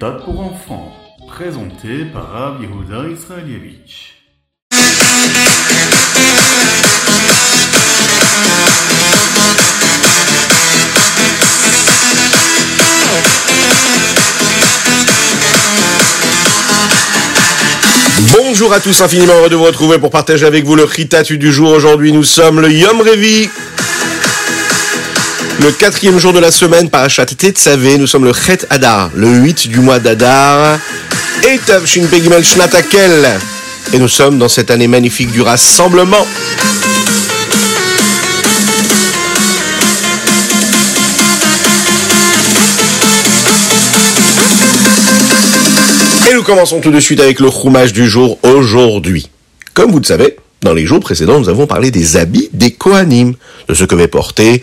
méthode pour enfants, présenté par Rav Yehuda Israelievich. Bonjour à tous, infiniment heureux de vous retrouver pour partager avec vous le Ritatu du jour. Aujourd'hui, nous sommes le Yom Revi. Le quatrième jour de la semaine, Parashat Tetzavé, nous sommes le Chet Adar, le 8 du mois d'Adar. Et Shnatakel. Et nous sommes dans cette année magnifique du rassemblement. Et nous commençons tout de suite avec le roumage du jour aujourd'hui. Comme vous le savez, dans les jours précédents, nous avons parlé des habits des Kohanim, de ce que va porter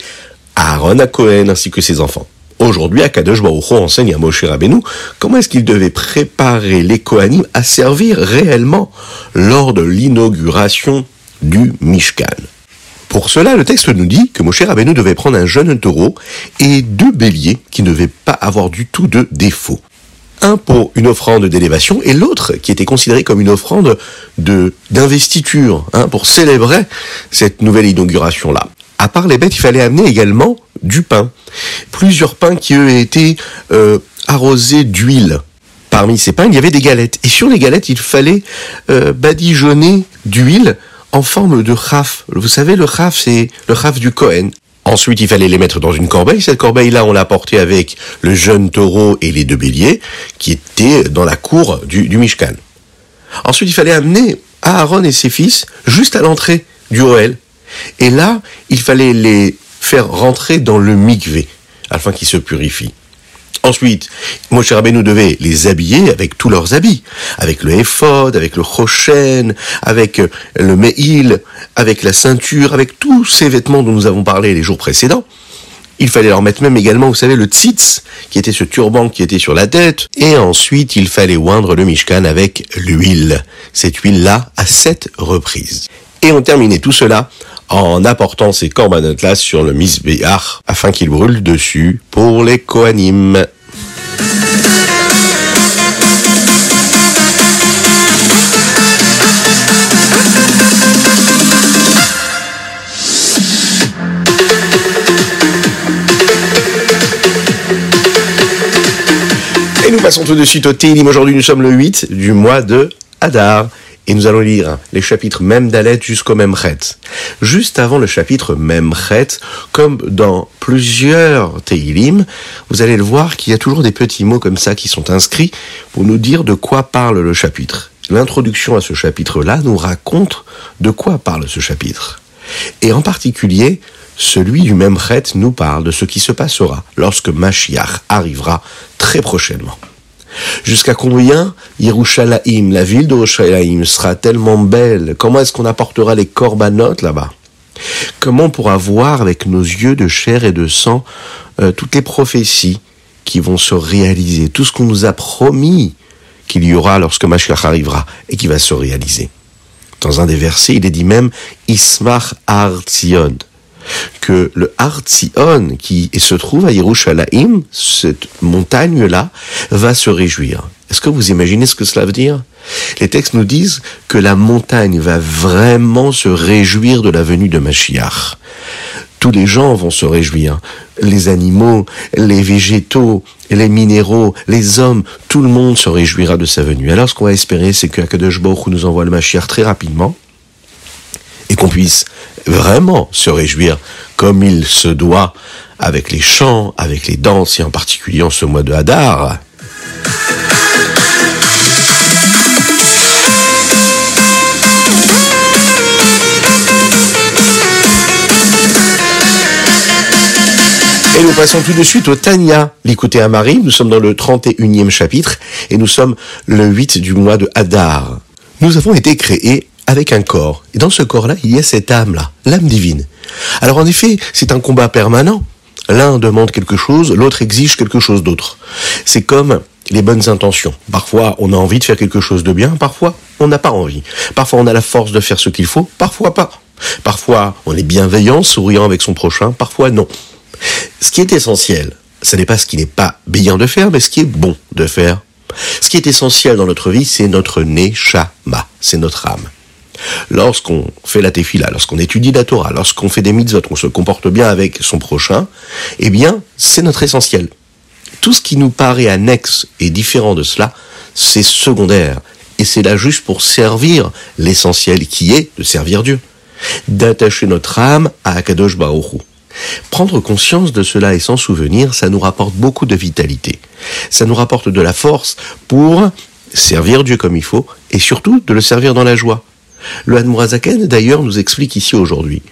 Aaron à Cohen ainsi que ses enfants. Aujourd'hui, Akadosh Baruch enseigne à Moshe Rabbeinu comment est-ce qu'il devait préparer les Kohanim à servir réellement lors de l'inauguration du Mishkan. Pour cela, le texte nous dit que Moshe Rabbeinu devait prendre un jeune taureau et deux béliers qui ne devaient pas avoir du tout de défaut un pour une offrande d'élévation et l'autre qui était considéré comme une offrande de d'investiture hein, pour célébrer cette nouvelle inauguration là. À part les bêtes, il fallait amener également du pain, plusieurs pains qui eux étaient euh, arrosés d'huile. Parmi ces pains, il y avait des galettes et sur les galettes, il fallait euh, badigeonner d'huile en forme de raf. Vous savez, le raf, c'est le raf du Cohen. Ensuite, il fallait les mettre dans une corbeille. Cette corbeille-là, on l'a portée avec le jeune taureau et les deux béliers qui étaient dans la cour du, du Mishkan. Ensuite, il fallait amener Aaron et ses fils juste à l'entrée du. Et là, il fallait les faire rentrer dans le mikvé afin qu'ils se purifient. Ensuite, Moshe Rabbeinu devait les habiller avec tous leurs habits, avec le éphod, avec le choshen, avec le meil, avec la ceinture, avec tous ces vêtements dont nous avons parlé les jours précédents. Il fallait leur mettre même également, vous savez, le tzitz, qui était ce turban qui était sur la tête. Et ensuite, il fallait oindre le mishkan avec l'huile. Cette huile-là, à sept reprises. Et on terminait tout cela en apportant ces corbanotes-là sur le misbéar afin qu'ils brûlent dessus pour les kohanim. Et nous passons tout de suite au Télim. Aujourd'hui, nous sommes le 8 du mois de Hadar. Et nous allons lire les chapitres même d'Alet jusqu'au même Chet. Juste avant le chapitre même Chet, comme dans plusieurs Teilim, vous allez le voir qu'il y a toujours des petits mots comme ça qui sont inscrits pour nous dire de quoi parle le chapitre. L'introduction à ce chapitre-là nous raconte de quoi parle ce chapitre. Et en particulier, celui du même Chet nous parle de ce qui se passera lorsque Mashiach arrivera très prochainement. Jusqu'à combien Yerushalayim, la ville de Yerushalayim, sera tellement belle? Comment est-ce qu'on apportera les corbanotes là-bas? Comment on pourra voir avec nos yeux de chair et de sang euh, toutes les prophéties qui vont se réaliser, tout ce qu'on nous a promis qu'il y aura lorsque Mashiach arrivera et qui va se réaliser? Dans un des versets, il est dit même Ismach Artzion que le Artzion qui se trouve à Yerushalayim, cette montagne-là, va se réjouir. Est-ce que vous imaginez ce que cela veut dire? Les textes nous disent que la montagne va vraiment se réjouir de la venue de Mashiach. Tous les gens vont se réjouir. Les animaux, les végétaux, les minéraux, les hommes, tout le monde se réjouira de sa venue. Alors ce qu'on va espérer, c'est que Baruch nous envoie le Mashiach très rapidement et qu'on puisse vraiment se réjouir comme il se doit avec les chants, avec les danses et en particulier en ce mois de Hadar. Et nous passons tout de suite au Tanya, l'écouter à Marie. Nous sommes dans le 31e chapitre et nous sommes le 8 du mois de Hadar. Nous avons été créés avec un corps. Et dans ce corps-là, il y a cette âme-là, l'âme divine. Alors en effet, c'est un combat permanent. L'un demande quelque chose, l'autre exige quelque chose d'autre. C'est comme les bonnes intentions. Parfois, on a envie de faire quelque chose de bien, parfois, on n'a pas envie. Parfois, on a la force de faire ce qu'il faut, parfois pas. Parfois, on est bienveillant, souriant avec son prochain, parfois non. Ce qui est essentiel, ce n'est pas ce qui n'est pas bien de faire, mais ce qui est bon de faire Ce qui est essentiel dans notre vie, c'est notre neshama, c'est notre âme. Lorsqu'on fait la tefila, lorsqu'on étudie la Torah, lorsqu'on fait des mitzvot, on se comporte bien avec son prochain, eh bien, c'est notre essentiel. Tout ce qui nous paraît annexe et différent de cela, c'est secondaire. Et c'est là juste pour servir l'essentiel qui est de servir Dieu. D'attacher notre âme à Akadosh Baruch Prendre conscience de cela et s'en souvenir, ça nous rapporte beaucoup de vitalité. Ça nous rapporte de la force pour servir Dieu comme il faut et surtout de le servir dans la joie. Le Hanmourazaken, d'ailleurs, nous explique ici aujourd'hui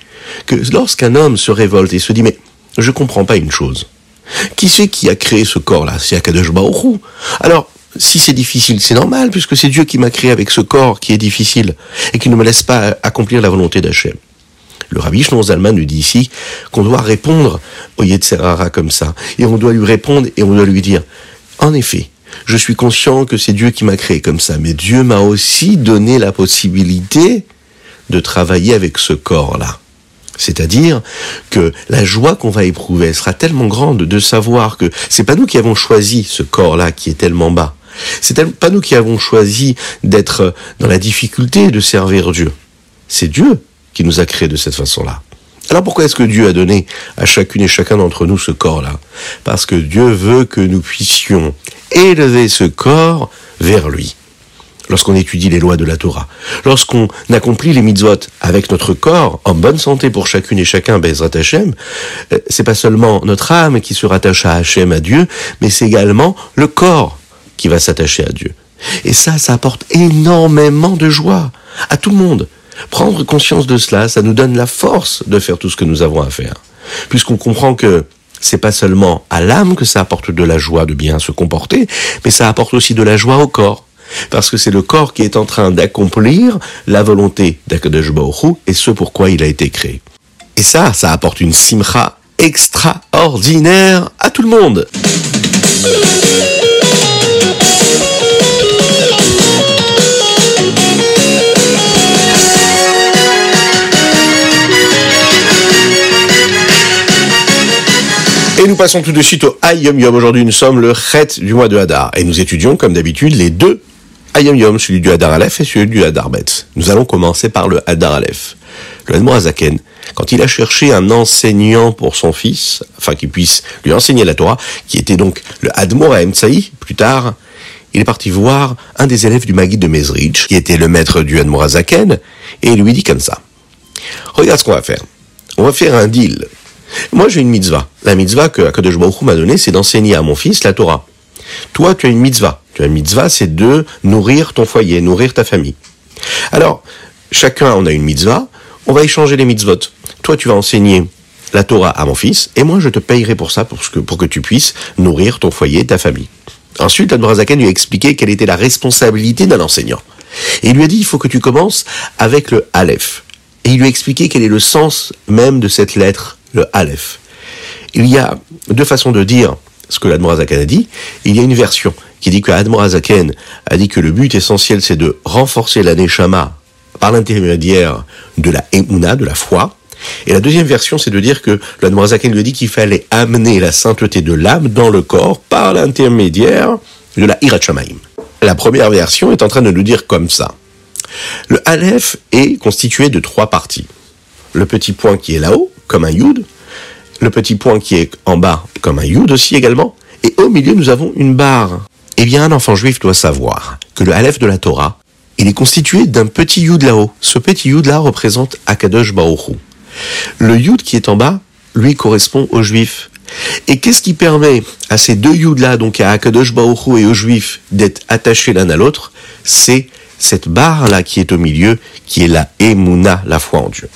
que lorsqu'un homme se révolte et se dit mais je comprends pas une chose. Qui c'est qui a créé ce corps-là? C'est Akadosh Baruch Alors, si c'est difficile, c'est normal, puisque c'est Dieu qui m'a créé avec ce corps qui est difficile et qui ne me laisse pas accomplir la volonté d'Hachem. Le rabbi Shlomo Zalman nous dit ici qu'on doit répondre au Yetzerara comme ça. Et on doit lui répondre et on doit lui dire, en effet, je suis conscient que c'est Dieu qui m'a créé comme ça, mais Dieu m'a aussi donné la possibilité de travailler avec ce corps-là. C'est-à-dire que la joie qu'on va éprouver sera tellement grande de savoir que c'est pas nous qui avons choisi ce corps-là qui est tellement bas. C'est pas nous qui avons choisi d'être dans la difficulté de servir Dieu. C'est Dieu qui nous a créés de cette façon-là. Alors pourquoi est-ce que Dieu a donné à chacune et chacun d'entre nous ce corps-là? Parce que Dieu veut que nous puissions élever ce corps vers lui. Lorsqu'on étudie les lois de la Torah, lorsqu'on accomplit les mitzvot avec notre corps en bonne santé pour chacune et chacun, Bezrat Hashem, euh, c'est pas seulement notre âme qui se rattache à Hashem, à Dieu, mais c'est également le corps qui va s'attacher à Dieu. Et ça, ça apporte énormément de joie à tout le monde. Prendre conscience de cela, ça nous donne la force de faire tout ce que nous avons à faire. Puisqu'on comprend que c'est pas seulement à l'âme que ça apporte de la joie de bien se comporter, mais ça apporte aussi de la joie au corps. Parce que c'est le corps qui est en train d'accomplir la volonté d'Akadosh et ce pourquoi il a été créé. Et ça, ça apporte une simcha extraordinaire à tout le monde. Passons tout de suite au Ayom Yom. Aujourd'hui, nous sommes le Chet du mois de Hadar. Et nous étudions, comme d'habitude, les deux Ayom Yom, celui du Hadar Aleph et celui du Hadar Bet. Nous allons commencer par le Hadar Aleph. Le Azaken, quand il a cherché un enseignant pour son fils, afin qu'il puisse lui enseigner la Torah, qui était donc le Admor à plus tard, il est parti voir un des élèves du Maguid de Mezrich, qui était le maître du Azaken, et il lui dit comme ça. Regarde ce qu'on va faire. On va faire un deal. Moi, j'ai une mitzvah. La mitzvah que Akadosh Baruch m'a donnée, c'est d'enseigner à mon fils la Torah. Toi, tu as une mitzvah. Tu as une mitzvah, c'est de nourrir ton foyer, nourrir ta famille. Alors, chacun, on a une mitzvah. On va échanger les mitzvot. Toi, tu vas enseigner la Torah à mon fils, et moi, je te payerai pour ça, pour que, pour que tu puisses nourrir ton foyer, ta famille. Ensuite, Adbrazaken lui a expliqué quelle était la responsabilité d'un enseignant. Il lui a dit, il faut que tu commences avec le Aleph. Et il lui a expliqué quel est le sens même de cette lettre le Aleph. Il y a deux façons de dire ce que l'Admorazaken a dit. Il y a une version qui dit que l'Admorazaken a dit que le but essentiel c'est de renforcer la Neshama par l'intermédiaire de la Euna, de la foi. Et la deuxième version, c'est de dire que l'Admorazaken lui dit qu'il fallait amener la sainteté de l'âme dans le corps par l'intermédiaire de la Hirachamaim. La première version est en train de nous dire comme ça. Le Aleph est constitué de trois parties. Le petit point qui est là-haut, comme un yud, le petit point qui est en bas comme un yud aussi également, et au milieu nous avons une barre. Eh bien, un enfant juif doit savoir que le Aleph de la Torah, il est constitué d'un petit yud là-haut. Ce petit yud là représente Akadosh Baruch Le yud qui est en bas, lui correspond aux juifs. Et qu'est-ce qui permet à ces deux yud là, donc à Akadosh Baruch et aux juifs, d'être attachés l'un à l'autre? C'est cette barre là qui est au milieu, qui est la Emouna, la foi en Dieu.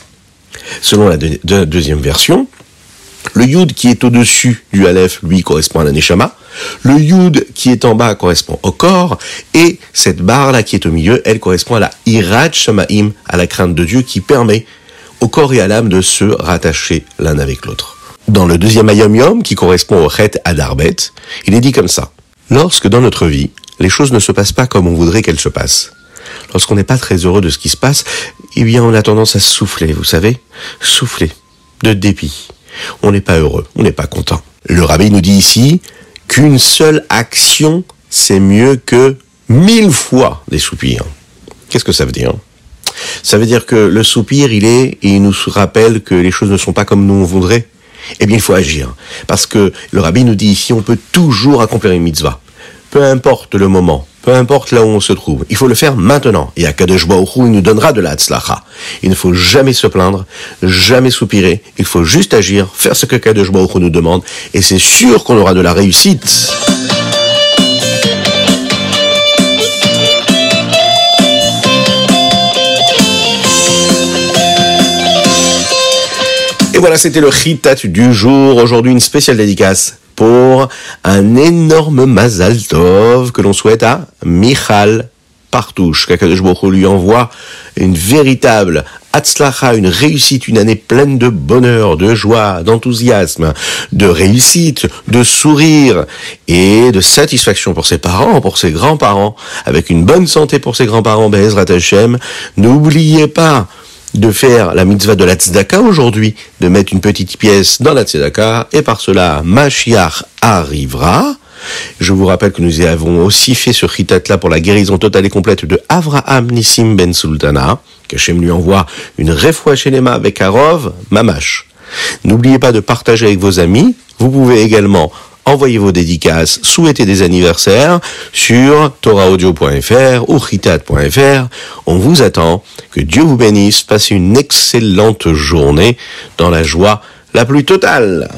Selon la, deuxième version, le yud qui est au-dessus du Aleph, lui, correspond à la Neshama. Le yud qui est en bas correspond au corps. Et cette barre-là qui est au milieu, elle correspond à la Irat Shamaim, à la crainte de Dieu qui permet au corps et à l'âme de se rattacher l'un avec l'autre. Dans le deuxième Ayom Yom, qui correspond au Chet Adarbet, il est dit comme ça. Lorsque dans notre vie, les choses ne se passent pas comme on voudrait qu'elles se passent, lorsqu'on n'est pas très heureux de ce qui se passe, eh bien on a tendance à souffler, vous savez, souffler, de dépit. On n'est pas heureux, on n'est pas content. Le rabbi nous dit ici qu'une seule action c'est mieux que mille fois des soupirs. Qu'est-ce que ça veut dire? Ça veut dire que le soupir, il est, il nous rappelle que les choses ne sont pas comme nous on voudrait. Eh bien, il faut agir. Parce que le rabbi nous dit ici, on peut toujours accomplir une mitzvah. Peu importe le moment, peu importe là où on se trouve, il faut le faire maintenant. Et à Kadosh Baruch il nous donnera de la tzlacha. Il ne faut jamais se plaindre, jamais soupirer. Il faut juste agir, faire ce que Kadosh Baruch nous demande, et c'est sûr qu'on aura de la réussite. Voilà, c'était le chitat du jour. Aujourd'hui, une spéciale dédicace pour un énorme Mazal Tov que l'on souhaite à Michal Partouche. Kakadosh lui envoie une véritable Atzlacha, une réussite, une année pleine de bonheur, de joie, d'enthousiasme, de réussite, de sourire et de satisfaction pour ses parents, pour ses grands-parents, avec une bonne santé pour ses grands-parents, Bezrat Hashem. N'oubliez pas, de faire la mitzvah de la tzedaka aujourd'hui, de mettre une petite pièce dans la tzedaka, et par cela, Mashiach arrivera. Je vous rappelle que nous avons aussi fait ce chitat-là pour la guérison totale et complète de Avraham Nissim Ben Sultana, qu'Hachem lui envoie une réfoua chez avec Arov, Mamash. N'oubliez pas de partager avec vos amis. Vous pouvez également envoyez vos dédicaces, souhaitez des anniversaires sur toraaudio.fr ou ritat.fr. On vous attend. Que Dieu vous bénisse. Passez une excellente journée dans la joie la plus totale.